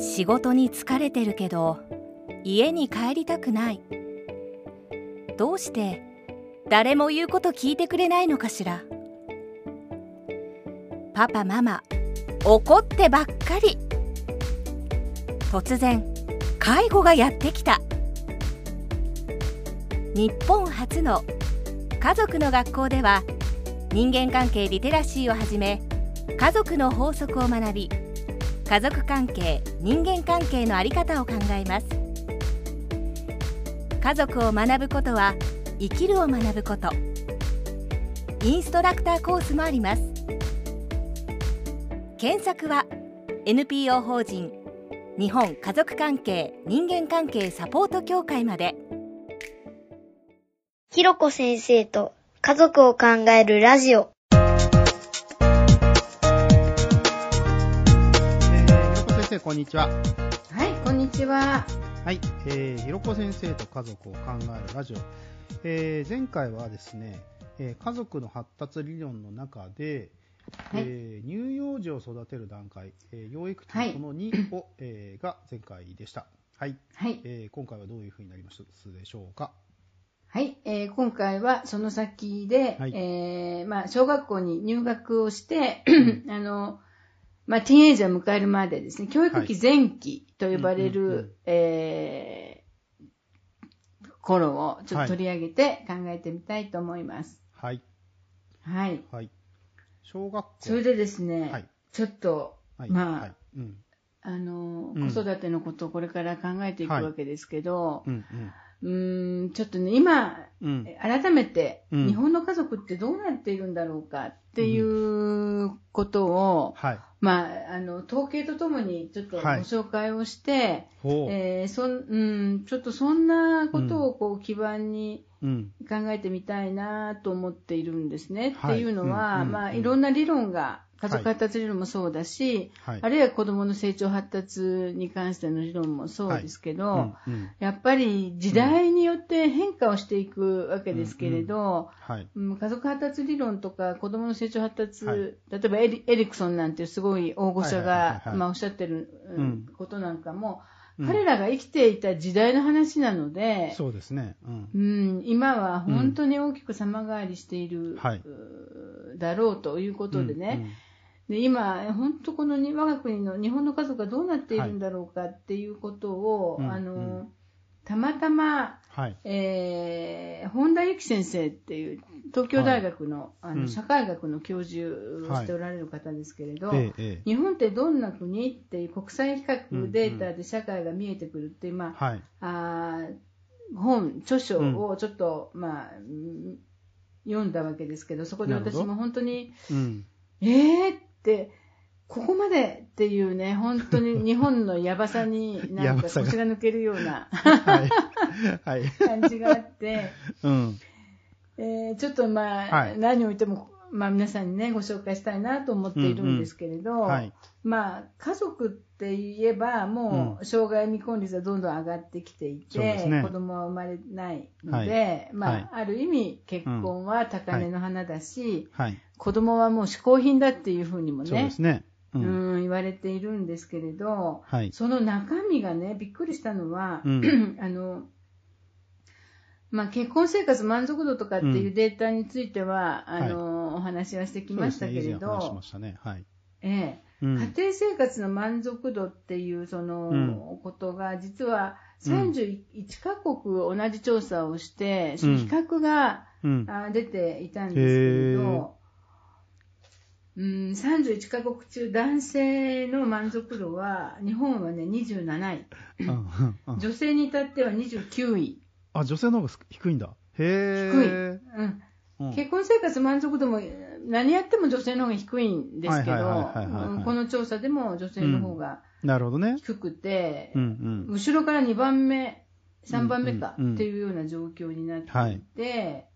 仕事に疲れてるけど家に帰りたくない。どうして誰も言うこと聞いてくれないのかしら。パパママ怒ってばっかり。突然介護がやってきた。日本初の家族の学校では人間関係リテラシーをはじめ家族の法則を学び家族関係人間関係の在り方を考えます。家族を学ぶことは生きるを学ぶこと。インストラクターコースもあります。検索は NPO 法人日本家族関係人間関係サポート協会まで。ひろこ先生と家族を考えるラジオ。生、こんにちは。はい、こんにちは。はい、えー、ひろこ先生と家族を考えるラジオ。えー、前回はですね、えー、家族の発達理論の中で、はい、えー、乳幼児を育てる段階、えー、養育期その2を、はい、えー、が前回でした。はい。はい、えー、今回はどういうふうになりますでしょうか？はい、えー、今回はその先で、はい、えー、まあ、小学校に入学をして、あの、まあ、ティーンエイジャーを迎えるまでですね、教育期前期と呼ばれる、え頃をちょっと取り上げて考えてみたいと思います。はい。はい。はい。小学校。それでですね、はい、ちょっと、はい、まあ、はいうん、あの、子育てのことをこれから考えていくわけですけど、うんうんうん、ちょっとね、今、うん、改めて、日本の家族ってどうなっているんだろうかっていうことを、はい、まあ、あの、統計とともにちょっとご紹介をして、はい、えー、そん、うん、ちょっとそんなことをこう基盤に考えてみたいなと思っているんですね。っていうのは、まあ、いろんな理論が家族発達理論もそうだし、はい、あるいは子供の成長発達に関しての理論もそうですけど、はい。うんうん、やっぱり時代によって変化をしていくわけですけれど、うん。うんはい、家族発達理論とか子供の成長発達、例えばエリエリクソンなんてすごい大御所が、まあ、おっしゃってることなんかも、彼らが生きていた時代の話なので、そうですね、うん、うん、今は本当に大きく様変わりしている、だろうということでね、で今、本当この我が国の日本の家族がどうなっているんだろうかっていうことを、はい、あの、うん、たまたま、はい、えー、本田由紀先生っていう東京大学のはい、あの社会学の教授をしておられる方ですけれど、はい。日本ってどんな国っていう国際比較データで社会が見えてくるっていう、まあ、あ本、著書をちょっと、うん、まあ、読んだわけですけど、そこで私も本当に、うん、えーっ、ここまでっていうね、本当に 日本のやばさになんか腰が抜けるようなはい、感じがあって、うん。えー、ちょっとまあ、はい、何を言っても、まあ皆さんにね、ご紹介したいなと思っているんですけれど、うんうん。はい、まあ家族って言えば、もう障害未婚率はどんどん上がってきていて、ね、子供は生まれないので、はい、まあ、ある意味結婚は高嶺の花だし、はい。子供はもう嗜好品だっていうふうにもね、ね。うん、うん言われているんですけれど、はい、その中身がね、びっくりしたのは、うん、あの、まあ、結婚生活満足度とかっていうデータについては、うん、あの、はい、お話はしてきましたけれど、ね、しましたね。はい。ええ、うん、家庭生活の満足度っていうそのことが実は31カ国同じ調査をして、その比較が、出ていたんですけれど、うん、31カ国中男性の満足度は日本はね27位。女性に至っては29位あ女性の方が低いんだ。へえ低い、うん。結婚生活満足度も何やっても女性の方が低いんですけどこの調査でも女性の方が低くて、うん後ろから2番目3番目かっていうような状況になってい。て、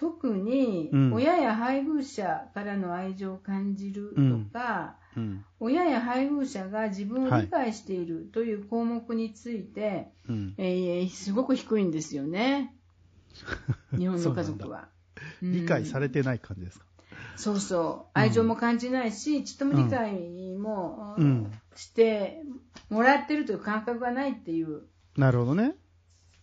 特に親や配偶者からの愛情を感じるとか、うん、親や配偶者が自分を理解しているという項目について、はいえー、すごく低いんですよね。日本の家族は。理解されてない感じですか、そうそう。愛情も感じないし、ちっとも理解もしてもらってるという感覚がないっていう。なるほどね。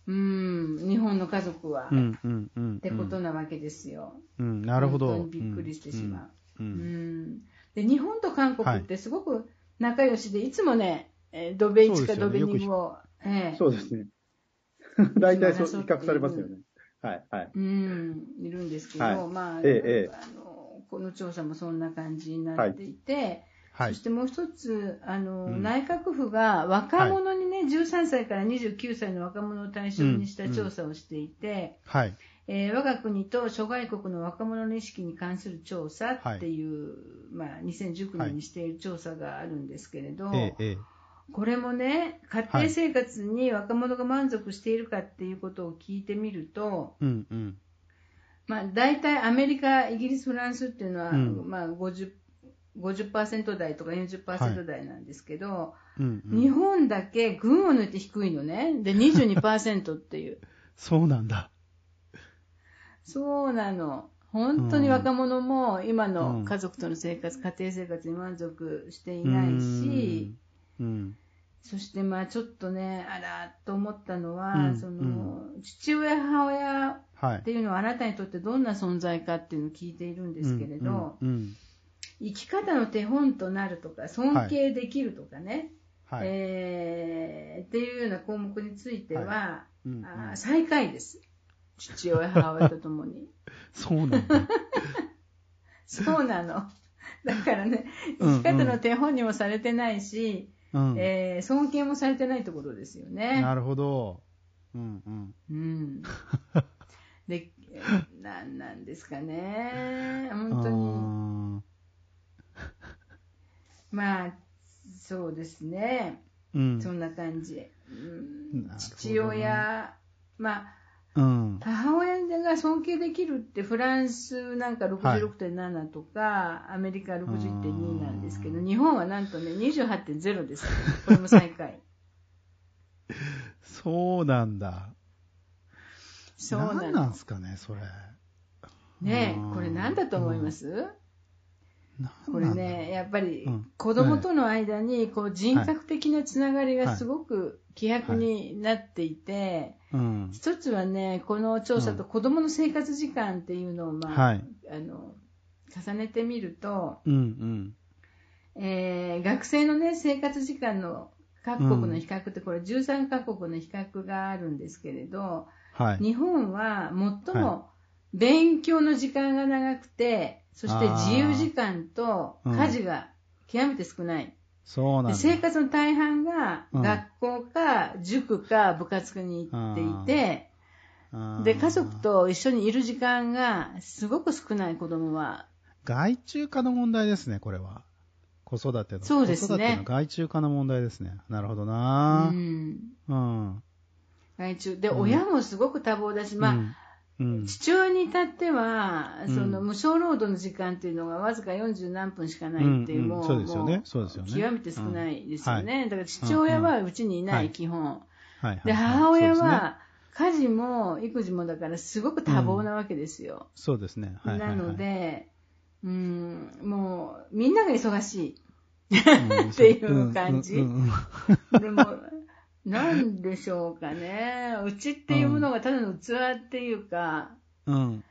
うん、日本の家族は、うんうんうん、ってことなわけですよ。うん、なるほど。本当にびっくりしてしまう。うん、うん、で日本と韓国ってすごく仲良しで、はい、いつもね、えドベ1かドベ2を、えそうですね。大体そう比較されますよね。はい、はい。うん、いるんですけど、はい、まあ、ええ、あの、この調査もそんな感じになっていて、はい、そしてもう一つ、あの、うん、内閣府が若者にね、はい、13歳から29歳の若者を対象にした調査をしていて、はい。えー、我が国と諸外国の若者の意識に関する調査っていう、はい、まあ、2019年にしている調査があるんですけれど、はい、ええ、これもね、家庭生活に若者が満足しているかっていうことを聞いてみると、うんうん、まあ、大体アメリカ、イギリス、フランスっていうのは、うん、まあ50、50%台とか40%台なんですけど、はい。うんうん、日本だけ群を抜いて低いのね。で、22%っていう。そうなんだ。そうなの。本当に若者も今の家族との生活、うん、家庭生活に満足していないし、うん、そしてまあちょっとね、あらと思ったのは、うん、その父親、母親っていうのはあなたにとってどんな存在かっていうのを聞いているんですけれど、生き方の手本となるとか、尊敬できるとかね、はい、えー、っていうような項目については、はいうんうん、あ最下位です。父親、母親とともに。そうなんだ。そうなの。だからね、生き方の手本にもされてないし、うん、えー、尊敬もされてないところですよね。なるほど。うんうん。うん。で、なんなんですかね。本当に。まあ、そうですね。うん、そんな感じ。うん、父親、まあ、うん、母親が尊敬できるってフランスなんか66.7とか、はい、アメリカ60.2なんですけど、日本はなんとね、28.0です。これも最下位。そうなんだ。そうなん何なんすかね、それ。ねえ、これ何だと思います、これね、やっぱり子供との間にこう人格的なつながりがすごく希薄になっていて、一つはね、この調査と子供の生活時間っていうのを、まあ、あの重ねてみると、え学生のね、生活時間の各国の比較って、これ13カ国の比較があるんですけれど、日本は最も勉強の時間が長くて、そして自由時間と家事が極めて少ない。そうなん生活の大半が学校か塾か部活に行っていて、で、家族と一緒にいる時間がすごく少ない子供は。外注化の問題ですね、これは。子育ての。そうですね。子育ての外注化の問題ですね。なるほどなうん。うん。外注。で、親もすごく多忙だし、まあ、父親に至っては、その無償労働の時間っていうのがわずか40何分しかないっていう、もう。極めて少ないですよね。だから父親はうちにいない、基本。で、母親は、家事も育児もだからすごく多忙なわけですよ。そうですね。なので、うん、もう、みんなが忙しい。っていう感じ。でも、なんでしょうかね。うちっていうものがただの器っていうか、うん。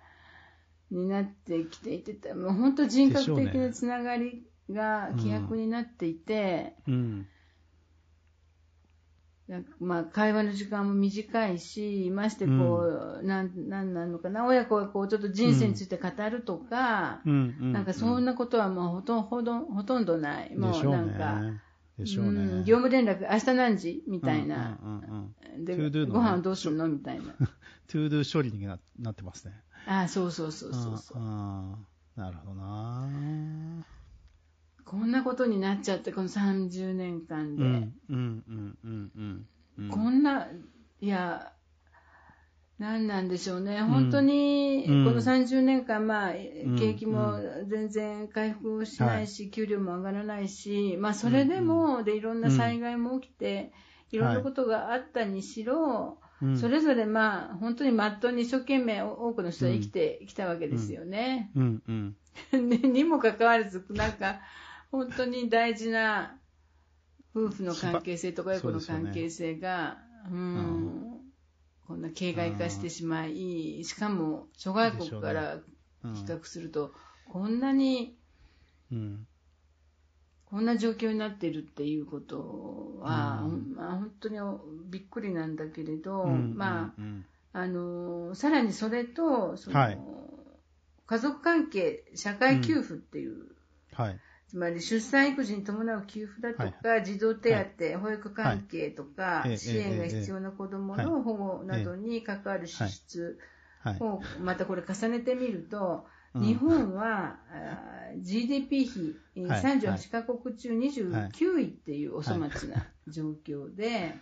になってきていて、もう本当人格的なつながりが希薄になっていて、うん。なんかまあ、会話の時間も短いし、ましてこう、うん、なん、なんなのかな、親子がこう、ちょっと人生について語るとか、うん、なんかそんなことはもうほとんど、ほとんど、ほとんどない。もうなんか、でしょうね。うん、業務連絡、明日何時みたいな。うんうんうん、で、ご飯どうするのみたいな。 ToDo 処理にななってますね。ああ、そうそうそうそうそう。なるほどなこんなことになっちゃって、この30年間で。うん、うん、うん、うん、うん。こんな、いや、何なんでしょうね、本当にこの30年間、まあ、景気も全然回復しないし、給料も上がらないし、まあ、それでも、でいろんな災害も起きて、いろんなことがあったにしろ、それぞれ、まあ、本当にまっとうに一生懸命多くの人は生きてきたわけですよ ね。にもかかわらず、なんか、本当に大事な夫婦の関係性とか親子の関係性が、う、ね、ん、こんな形骸化してしまい、しかも諸外国から比較すると、こんなに、うん、こんな状況になっているっていうことは、うん、まあ、本当にびっくりなんだけれど、うん、まあ、あのさらにそれとその、はい、家族関係社会給付っていう、はい、つまり出産育児に伴う給付だとか、はい、児童手当、はい、保育関係とか、はい、支援が必要な子どもの保護などに関わる支出をまたこれ重ねてみると、日本は、うん、GDP 比38カ国中29位っていうお粗末な状況で、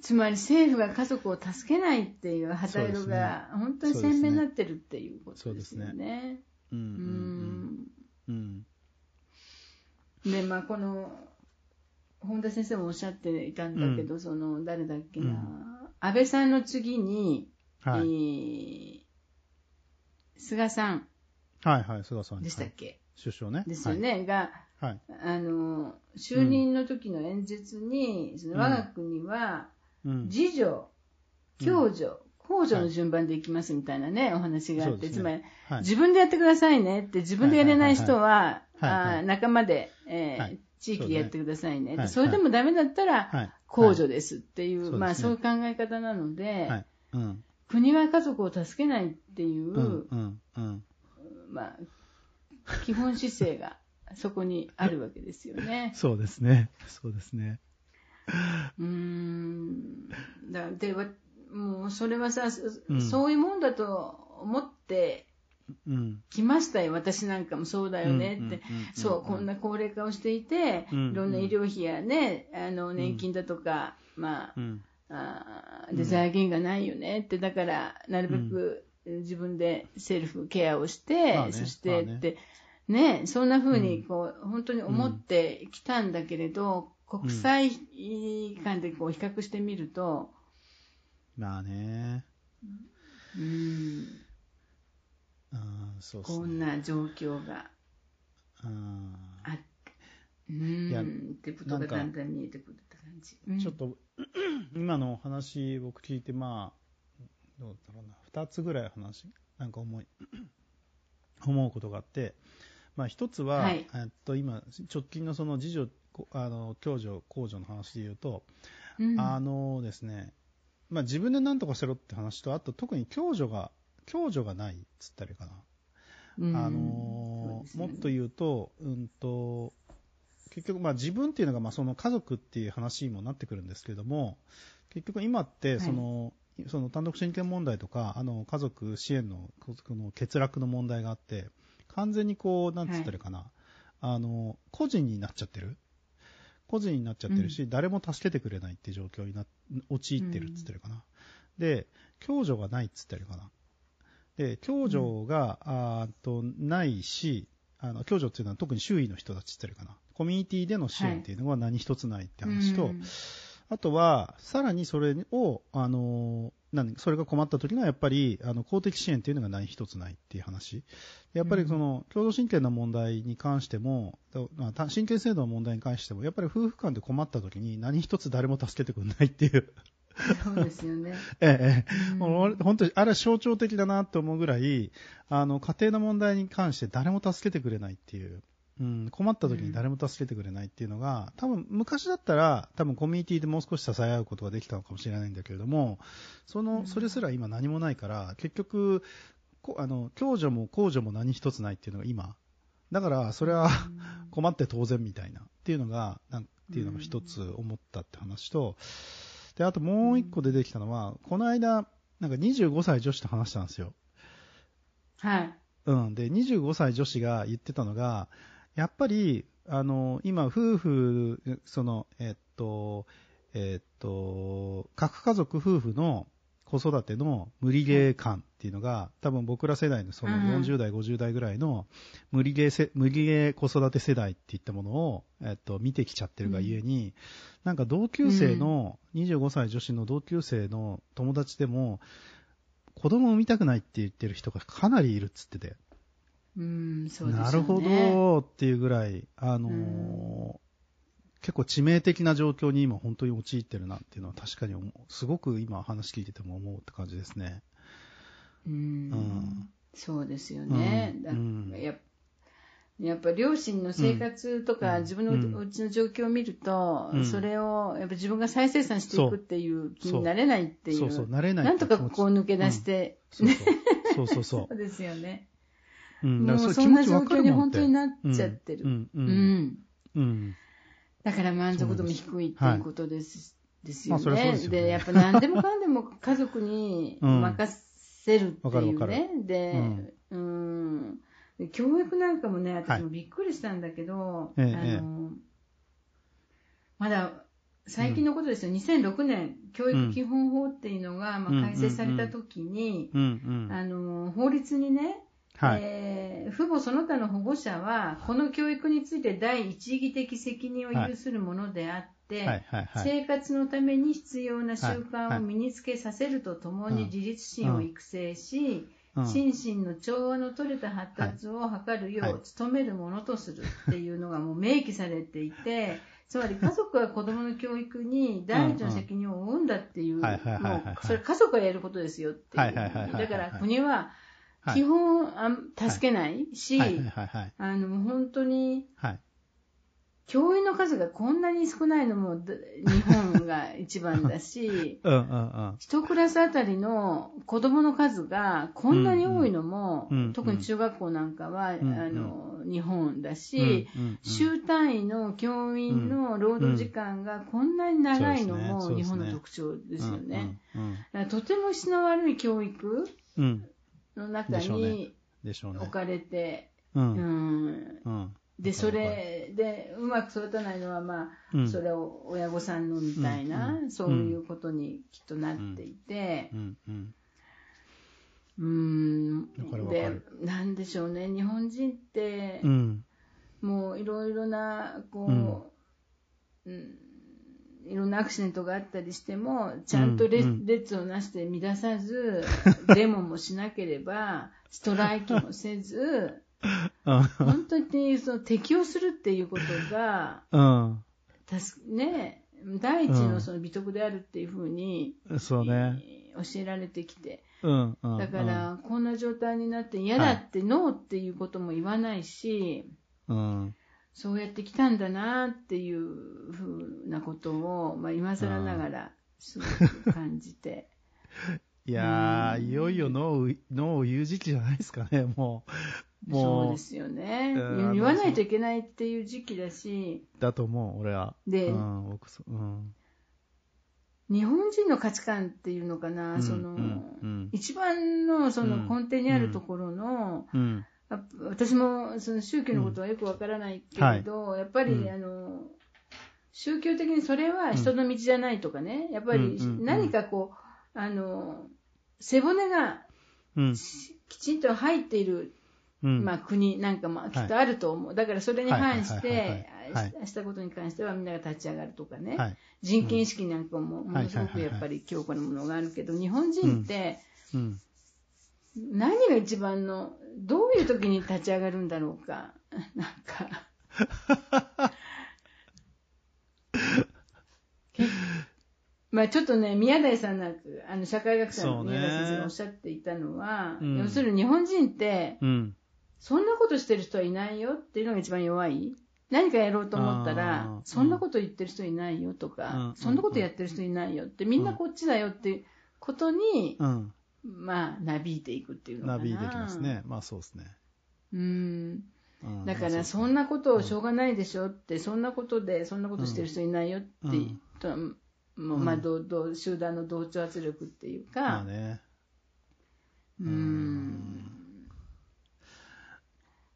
つまり政府が家族を助けないっていう旗色が本当に鮮明になってるっていうことですよね。うん。うん。で、まあ、この、本田先生もおっしゃっていたんだけど、うん、その、誰だっけな、うん、安倍さんの次に、はい、えー、菅さん。はいはい、菅さん。でしたっけ、はい、首相ね。ですよね。はい、が、はい、あの、就任の時の演説に、その我が国は、次女、共助、控除の順番でいきますみたいなね、お話があって、つまり、自分でやってくださいねって、自分でやれない人は、仲間で、え地域でやってくださいね。それでもダメだったら、控除ですっていう、まあそういう考え方なので、国は家族を助けないっていう、まあ、基本姿勢がそこにあるわけですよね。そうですね。そうですね。うん。だで、もうそれはさ、うん、そういうもんだと思って来ましたよ、私なんかもそうだよねって、そう、こんな高齢化をしていて、いろんな医療費やね、あの年金だとか、まあ、あで財源がないよねって、だからなるべく自分でセルフケアをして、そしてって、ね、そんな風にこう、本当に思ってきたんだけれど、国際間でこう比較してみると、まあね。うん。あそうすね。こんな状況があって。うん。ってことがだんだん見えてくるって感じ。うん、ちょっと、今のお話僕聞いて、まあ、どうだろうな、二つぐらい話、なんか思い、思うことがあって、まあ一つは、はい、えっと今、直近のその次女、あの、共助、公助の話で言うと、うん、あのですね、まあ、自分で何とかしろって話と、あと特に共助が、共助がないっつったらいいかな。あのーね、もっと言うと、うんと、結局、まあ自分っていうのが、まあその家族っていう話にもなってくるんですけども、結局今って、その、はい、その単独親権問題とか、あの、家族支援の、この欠落の問題があって、完全にこう、なんつったらいいかな、はい、あの、個人になっちゃってる。個人になっちゃってるし、うん、誰も助けてくれないって状況にな、陥ってるっつってるかな。うん、で、共助がないっつってるかな。で、共助が、うん、あと、ないし、あの、共助っていうのは特に周囲の人たちって言ってるかな。コミュニティでの支援っていうのは何一つないって話と、はい、あとは、さらにそれを、あの、なんそれが困った時にはやっぱりあの公的支援っていうのが何一つないっていう話。やっぱりその共同親権の問題に関しても、まあ、親権制度の問題に関しても、やっぱり夫婦間で困った時に何一つ誰も助けてくれないっていう。そうですよね。ええ、うん、本当に、あれは象徴的だなと思うぐらい、あの、家庭の問題に関して誰も助けてくれないっていう。うん、困った時に誰も助けてくれないっていうのが、多分昔だったら、多分コミュニティでもう少し支え合うことができたのかもしれないんだけれども、その、それすら今何もないから、結局、あの、共助も公助も何一つないっていうのが今。だから、それは困って当然みたいなっていうのが、なんていうのが一つ思ったって話と、で、あともう一個出てきたのは、この間、なんか25歳女子と話したんですよ。はい。うん。で、25歳女子が言ってたのが、やっぱり、あの、今、夫婦、その、えっと、えっと、核家族夫婦の子育ての無理ゲー感っていうのが、多分僕ら世代のその40代、50代ぐらいの無理ゲーせ、無理ゲー子育て世代っていったものを、えっと、見てきちゃってるがゆえに、なんか同級生の、25歳女子の同級生の友達でも、子供産みたくないって言ってる人がかなりいるっつってて。うん、そうですね。なるほどっていうぐらい、あのー、結構致命的な状況に今本当に陥ってるなっていうのは確かにすごく今話聞いてても思うって感じですね。うん、うん、そうですよね。うん、ややっぱ両親の生活とか、自分のうちの状況を見ると、それをやっぱ自分が再生産していくっていう気になれないっていう。そうそう、なれない。なんとかここを抜け出して、そうそうそう。そうですよね。うん、もうそんな状況に本当になっちゃってる。うん。だから満足度も低いっていうことです。ですよね。で、やっぱ何でもかんでも家族に任せるっていうね。で、うん、教育なんかもね、私もびっくりしたんだけど、はい、あの、まだ最近のことですよ、うん、2006年、教育基本法っていうのが、まあ、改正されたときに、あの、法律にね、はい、えー、父母その他の保護者は、この教育について第一義的責任を有するものであって、生活のために必要な習慣を身につけさせるとともに自立心を育成し、心身の調和の取れた発達を図るよう努めるものとするっていうのがもう明記されていて、つまり家族は子供の教育に第一の責任を負うんだっていう、もうそれ家族がやることですよっていう。だから国は基本あ助けないし、あの本当に、教員の数がこんなに少ないのも 日本が一番だし、一クラスあたりの子供の数がこんなに多いのも、うんうん、特に中学校なんかは、うんうん、あの日本だし、うんうん、週単位の教員の労働時間がこんなに長いのも日本の特徴ですよね。とても質の悪い教育の中に置かれて、うん。で、それで、うまく育たないのは、まあ、それを親御さんのみたいな、そういうことにきっとなっていて、うん、で、なんでしょうね、日本人って、もういろいろな、こう、うんいろんなアクシデントがあったりしても、ちゃんと列,、をなして乱さず、デモもしなければ、ストライキもせず、本当にその適応するっていうことが、うん、ね、第一のその美徳であるっていうふうに、そうね、教えられてきて、うんうん、だから、こんな状態になって嫌だって、ノーっていうことも言わないし、うん、そうやってきたんだなっていうふうなことを、まあ、今更ながらすごく感じて。いやー、いよいよノーノーを言う時期じゃないですかね、もう。そうですよね、言わないといけないっていう時期だし。だと思う、俺は。で、うん、僕そうん、日本人の価値観っていうのかな、うん、その、うん、一番のその根底にあるところの、私もその宗教のことはよくわからないけれど、はい、やっぱり、あの、宗教的にそれは人の道じゃないとかね、やっぱり何かこう、あの、背骨がきちんと入っているうん、まあ、国なんかもきっとあると思う、はい、だからそれに反してしたことに関してはみんなが立ち上がるとかね、はい、人権意識なんかもものすごくやっぱり強固なものがあるけど、日本人って、何が一番のどういう時に立ち上がるんだろうか。なんか。まあちょっとね、宮台さんなんか、あの社会学者の宮台先生がおっしゃっていたのは、ねうん、要するに日本人って、うん、そんなことしてる人はいないよっていうのが一番弱い。何かやろうと思ったら、そんなこと言ってる人いないよとか、そんなことやってる人いないよって、みんなこっちだよっていうことに、まあ、なびいていくっていうのかな。なびいていきますね。まあそうですね。うん。だから、そんなことをしょうがないでしょって、そんなことで、そんなことしてる人いないよって、もうまあ、集団の同調圧力っていうか、まあね。うん。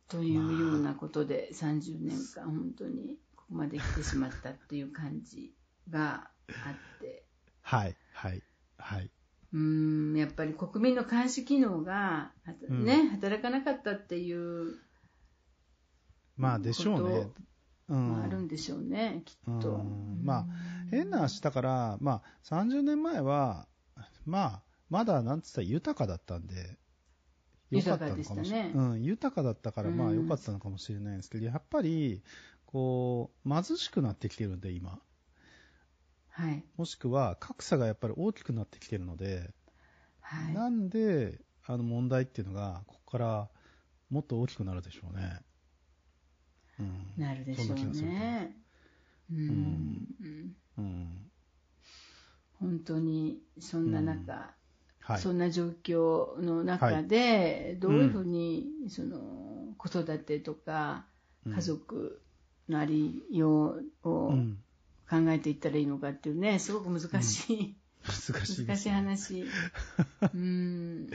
というようなことで30年間本当にここまで来てしまったっていう感じがあって。はい、はい、はい。うん、やっぱり国民の監視機能が、ね、うん、働かなかったっていう。まあでしょうね。うん、あるんでしょうね、きっと。まあ、変な話だから、まあ、30年前は、まあ、まだ、なんつったら豊かだったんで、よかったのかもしれない。ね、うん、豊かだったから、まあ良かったのかもしれないんですけど、やっぱり、ここう、貧しくなってきてるんで、今。はい。もしくは、格差がやっぱり大きくなってきてるので、はい。なんで、あの問題っていうのが、ここからもっと大きくなるでしょうね。うん。なるでしょうね。うん。うん。本当に、そんな中、うんはい、そんな状況の中で、どういうふうに、その子育てとか家族のありようを考えていったらいいのかっていうね、すごく難しい、難しい、ね、難しい話。うん。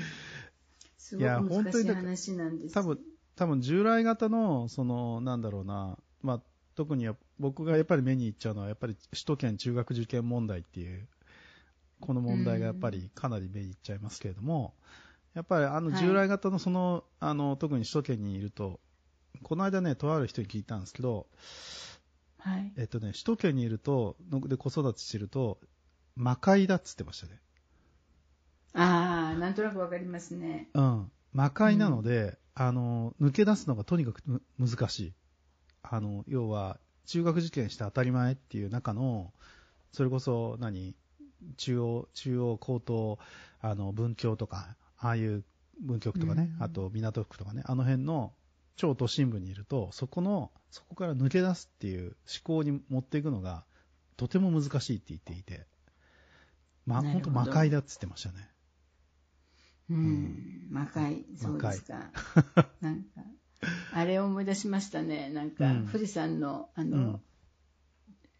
すごく難しい話なんです。多分、多分従来型の、その、なんだろうな、まあ、特に僕がやっぱり目に行っちゃうのは、やっぱり首都圏中学受験問題っていうこの問題がやっぱりかなり目にいっちゃいますけれども、やっぱりあの従来型のその、はい、あの、特に首都圏にいると、この間ね、とある人に聞いたんですけど、はい。えっとね、首都圏にいると、で子育てしてると、魔界だっつってましたね。ああ、なんとなくわかりますね。うん。魔界なので、うん、あの、抜け出すのがとにかく難しい。あの、要は、中学受験して当たり前っていう中の、それこそ何、中央、中央高等、あの、文教とか、ああいう文局とかね、うん、あと港区とかね、あの辺の超都心部にいると、そこの、そこから抜け出すっていう思考に持っていくのが、とても難しいって言っていて、ま、本当魔界だって言ってましたね。うん、魔界、そうですか。なんか、あれを思い出しましたね。なんか、富士山の、あの、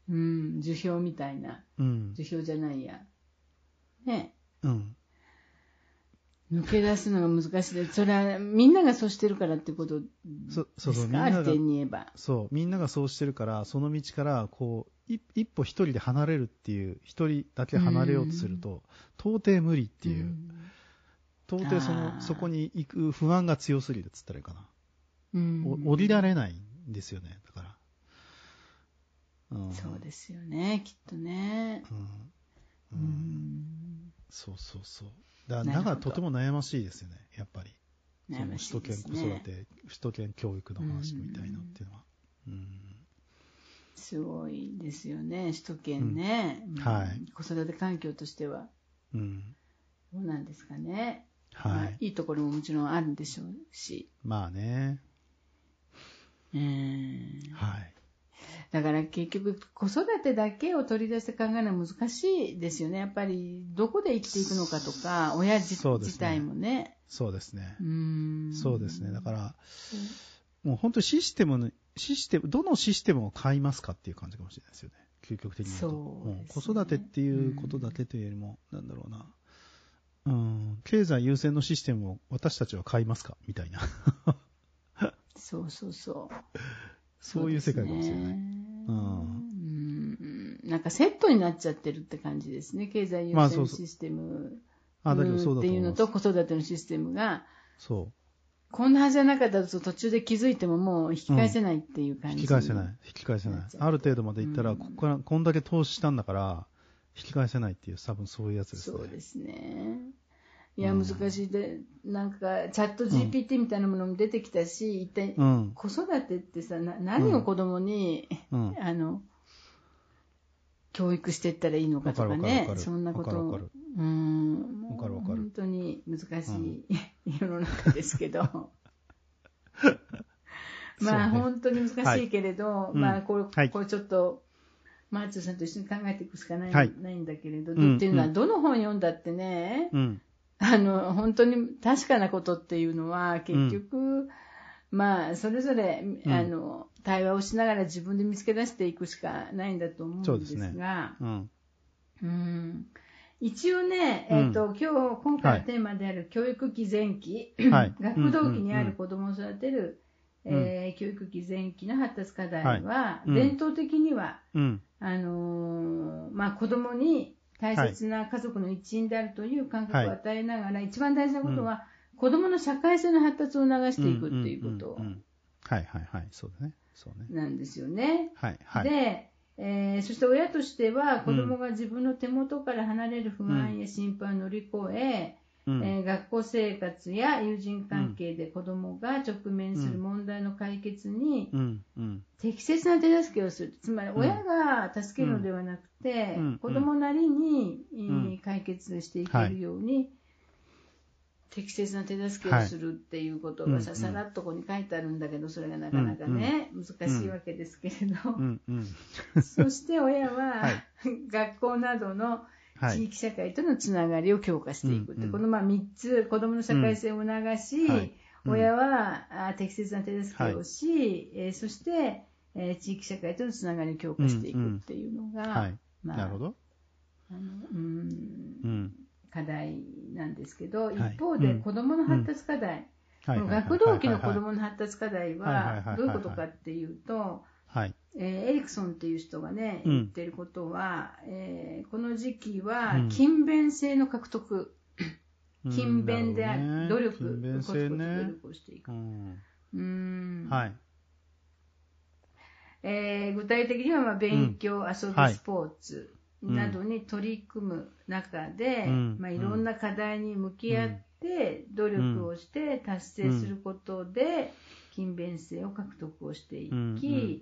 うん、樹氷みたいな。うん。樹氷じゃないや。ね。うん。抜け出すのが難しいで、それはみんながそうしてるからってことですか？そうそうみんなが点に言えば。そう、みんながそうしてるから、その道から、こう、一歩一人で離れるっていう、一人だけ離れようとすると、到底無理っていう、到底その、そこに行く不安が強すぎるっつったらいいかな。うん、降りられないんですよね、だから。そうですよね、きっとね。うん。うん、そうそうそう。だから、だからとても悩ましいですよね、やっぱり。悩ましい、ね、首都圏子育て、首都圏教育の話みたいなっていうのは。うん。すごいですよね、首都圏ね。うん、はい。子育て環境としては。うん。どうなんですかね。はい、まあ。いいところももちろんあるんでしょうし。まあね。うん。はい。だから結局子育てだけを取り出して考えるのは難しいですよね。やっぱりどこで生きていくのかとか、親自,、ね、自体もね。そうですね。うんそうですね。だから、もう本当にシステムの、システム、どのシステムを買いますかっていう感じかもしれないですよね。究極的に言うと。そう、ね、子育てっていうことだけというよりも、なんだろうな。うん、経済優先のシステムを私たちは買いますか？みたいな。そうそうそう。そういう世界かもしれない。うん、なんかセットになっちゃってるって感じですね、経済優先システムっていうのと子育てのシステムが。そう。こんなはずじゃなかったと途中で気づいてももう引き返せないっていう感じ、うん、引き返せない。引き返せない。ある程度までいったら、ここから、こんだけ投資したんだから、引き返せないっていう、多分そういうやつですね。そうですね。いや、難しいで、なんか、チャット GPT みたいなものも出てきたし、うん、一体、子育てってさ、な何を子供に、うん、あの、教育していったらいいのかとかね、そんなこと。を、うん。本当に難しい、世の中ですけど。まあ、ね、本当に難しいけれど、はい、まあこれ、はい、これちょっと、マーチョさんと一緒に考えていくしかない,、はい、ないんだけれど、っていうのは、どの本読んだってね、うん、あの、本当に確かなことっていうのは、結局、うん、まあ、それぞれ、うん、あの、対話をしながら自分で見つけ出していくしかないんだと思うんですが、すね、うん、うん。一応ね、えっ、ー、と、今日、今回のテーマである教育期前期、はい、学童期にある子供を育てる、うん、えー、教育期前期の発達課題は、はい、伝統的には、うん、あのー、まあ、子供に大切な家族の一員であるという感覚を与えながら、はい、一番大事なことは、うん、子供の社会性の発達を促していくっていうことはいはいはい、そうだね。そうね。なんですよね。はいはい。で、えー、そして親としては子供が自分の手元から離れる不安や心配を乗り越え、うん、えー、学校生活や友人関係で子どもが直面する問題の解決に適切な手助けをする、つまり親が助けるのではなくて、うん、子どもなりに、解決していけるように、はい適切な手助けをするっていうことがさ、はい、さらっとここに書いてあるんだけど、それがなかなかね、難しいわけですけれど、そして親は、はい、学校などの地域社会とのつながりを強化していくって、はい、このまあ3つ、子どもの社会性を促し、親はあ適切な手助けをし、えー、そして、えー、地域社会とのつながりを強化していくっていうのが、まあ、なるほど。あの課題なんですけど、一方で子どもの発達課題、学童期の子どもの発達課題はどういうことかっていうと、はいえー、エリクソンっていう人がね、言ってることは、うん、えー、この時期は勤勉性の獲得、うん、勤勉である、ね、努力、勤勉性ね、努力をしていく。うん、うん。はい。えー、具体的にはまあ勉強、遊び、スポーツ、などに取り組む中で、うん、まあ、いろんな課題に向き合って努力をして達成することで、勤勉性を獲得をしていき、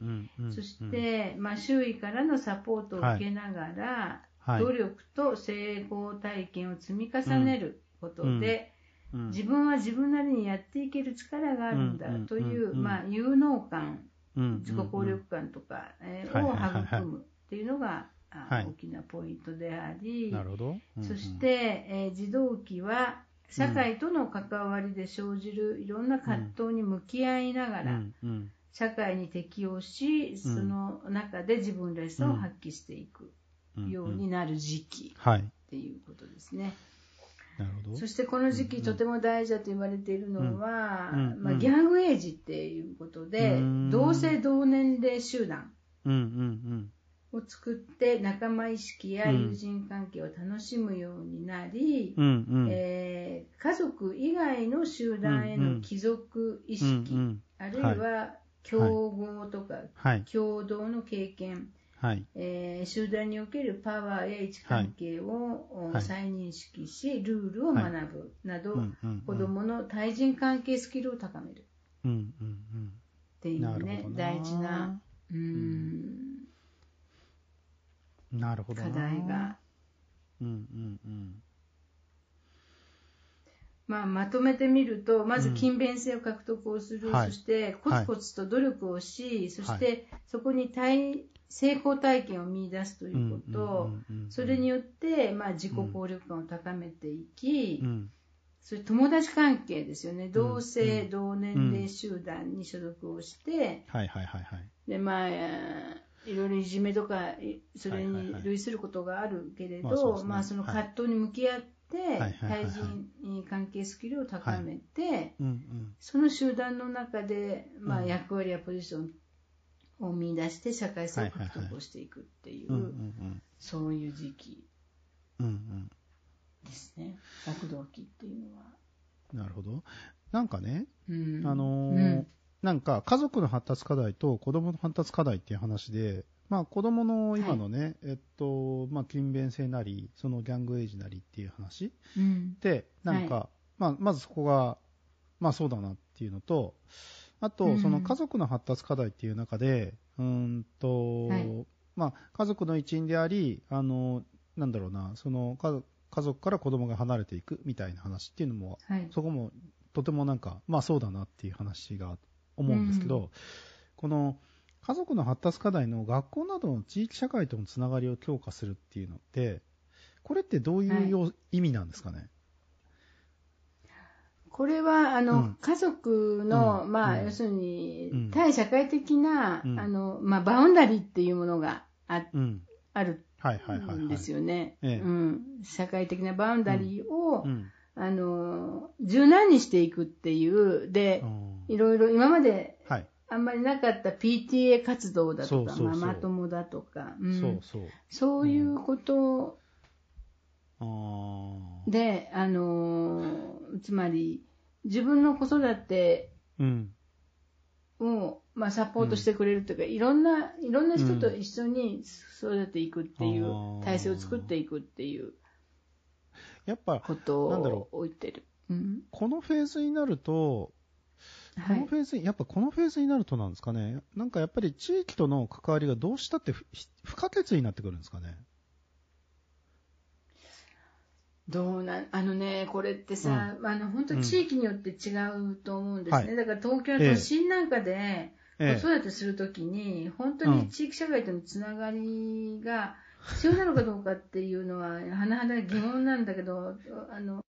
そして、まあ、周囲からのサポートを受けながら、はい、努力と成功体験を積み重ねることで、自分は自分なりにやっていける力があるんだという、まあ、有能感、自己効力感とか、えー、を育むっていうのが、はい、大きなポイントであり、そして、えー、児童期は社会との関わりで生じるいろんな葛藤に向き合いながら、社会に適応し、その中で自分らしさを発揮していくようになる時期っていうことですね。なるほど。そしてこの時期、とても大事だと言われているのは、まあ、ギャングエイジっていうことで、同性同年齢集団、うんうんうんを作って仲間意識や友人関係を楽しむようになり、うんうん、えー、家族以外の集団への帰属意識、うんうん、あるいは競合とか、はい、共同の経験、はい。えー、集団におけるパワーや位置関係を、はい、再認識し、ルールを学ぶなど、はい子どもの対人関係スキルを高める。うんうんうん、っていうね、大事な、うんなるほど課題が。うんうんうん。まあ、まとめてみると、まず勤勉性を獲得をする、うん、そしてコツコツと努力をし、はい、そしてそこに成功体験を見出すということ、それによって、まあ、自己効力感を高めていき、うん、それ友達関係ですよね、同性、同年齢集団に所属をして、でまあいろいろいじめとか、それに類することがあるけれど、まあその葛藤に向き合って、対人関係スキルを高めて、その集団の中で、まあ役割やポジションを見出して社会性を獲得をしていくっていう、そういう時期ですね。学童期っていうのは。なるほど。なんかね、あのーなんか家族の発達課題と子供の発達課題っていう話で、まあ子供の今のね、はい、えっと、まあ勤勉性なり、そのギャングエイジなりっていう話、うん、で、なんか、はい、まあまずそこが、まあそうだなっていうのと、あと、その家族の発達課題っていう中で、うん、んと、はい、まあ家族の一員であり、あの、なんだろうな、その家族から子供が離れていくみたいな話っていうのも、そこもとてもなんか、まあそうだなっていう話があって、思うんですけど、うん、この家族の発達課題の学校などの地域社会とのつながりを強化するっていうのって、これってどういう、はい、意味なんですかね？これはあの、うん、家族の、うん、まあ、要するに、対社会的な、あのまあ、バウンダリーっていうものがあ,、あるんですよね、社会的なバウンダリーを、あの、柔軟にしていくっていう、で、いろいろ今まで、あんまりなかった PTA 活動だとか、ママ友だとか、うん、そうそう。そういうことで、あのつまり、自分の子育てを、まあ、サポートしてくれるというか、いろんな、いろんな人と一緒に育てていくっていう、体制を作っていくっていう。やっぱ、ことを置いてる。うん、このフェーズになると、このフェーズ、はい、やっぱこのフェーズになるとなんですかね、なんかやっぱり地域との関わりがどうしたって不可欠になってくるんですかね。どうなあのね、これってさ、うん、あの本当地域によって違うと思うんですね。うん、だから東京の都心なんかで、子育てするときに、本当に地域社会とのつながりが必要なのかどうかっていうのは、甚だ疑問なんだけど、あの、